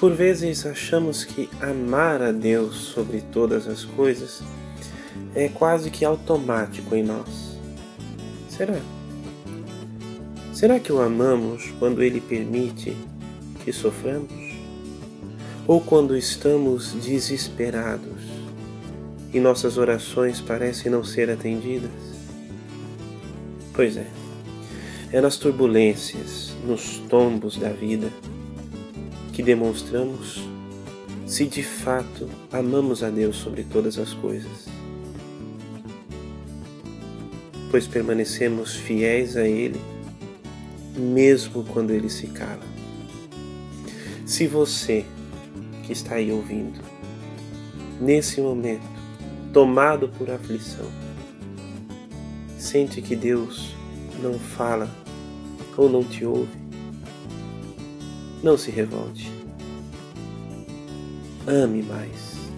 Por vezes achamos que amar a Deus sobre todas as coisas é quase que automático em nós. Será? Será que o amamos quando Ele permite que soframos? Ou quando estamos desesperados e nossas orações parecem não ser atendidas? Pois é, é nas turbulências, nos tombos da vida, que demonstramos se de fato amamos a Deus sobre todas as coisas. Pois permanecemos fiéis a Ele, mesmo quando Ele se cala. Se você que está aí ouvindo, nesse momento, tomado por aflição, sente que Deus não fala ou não te ouve, não se revolte. Ame mais.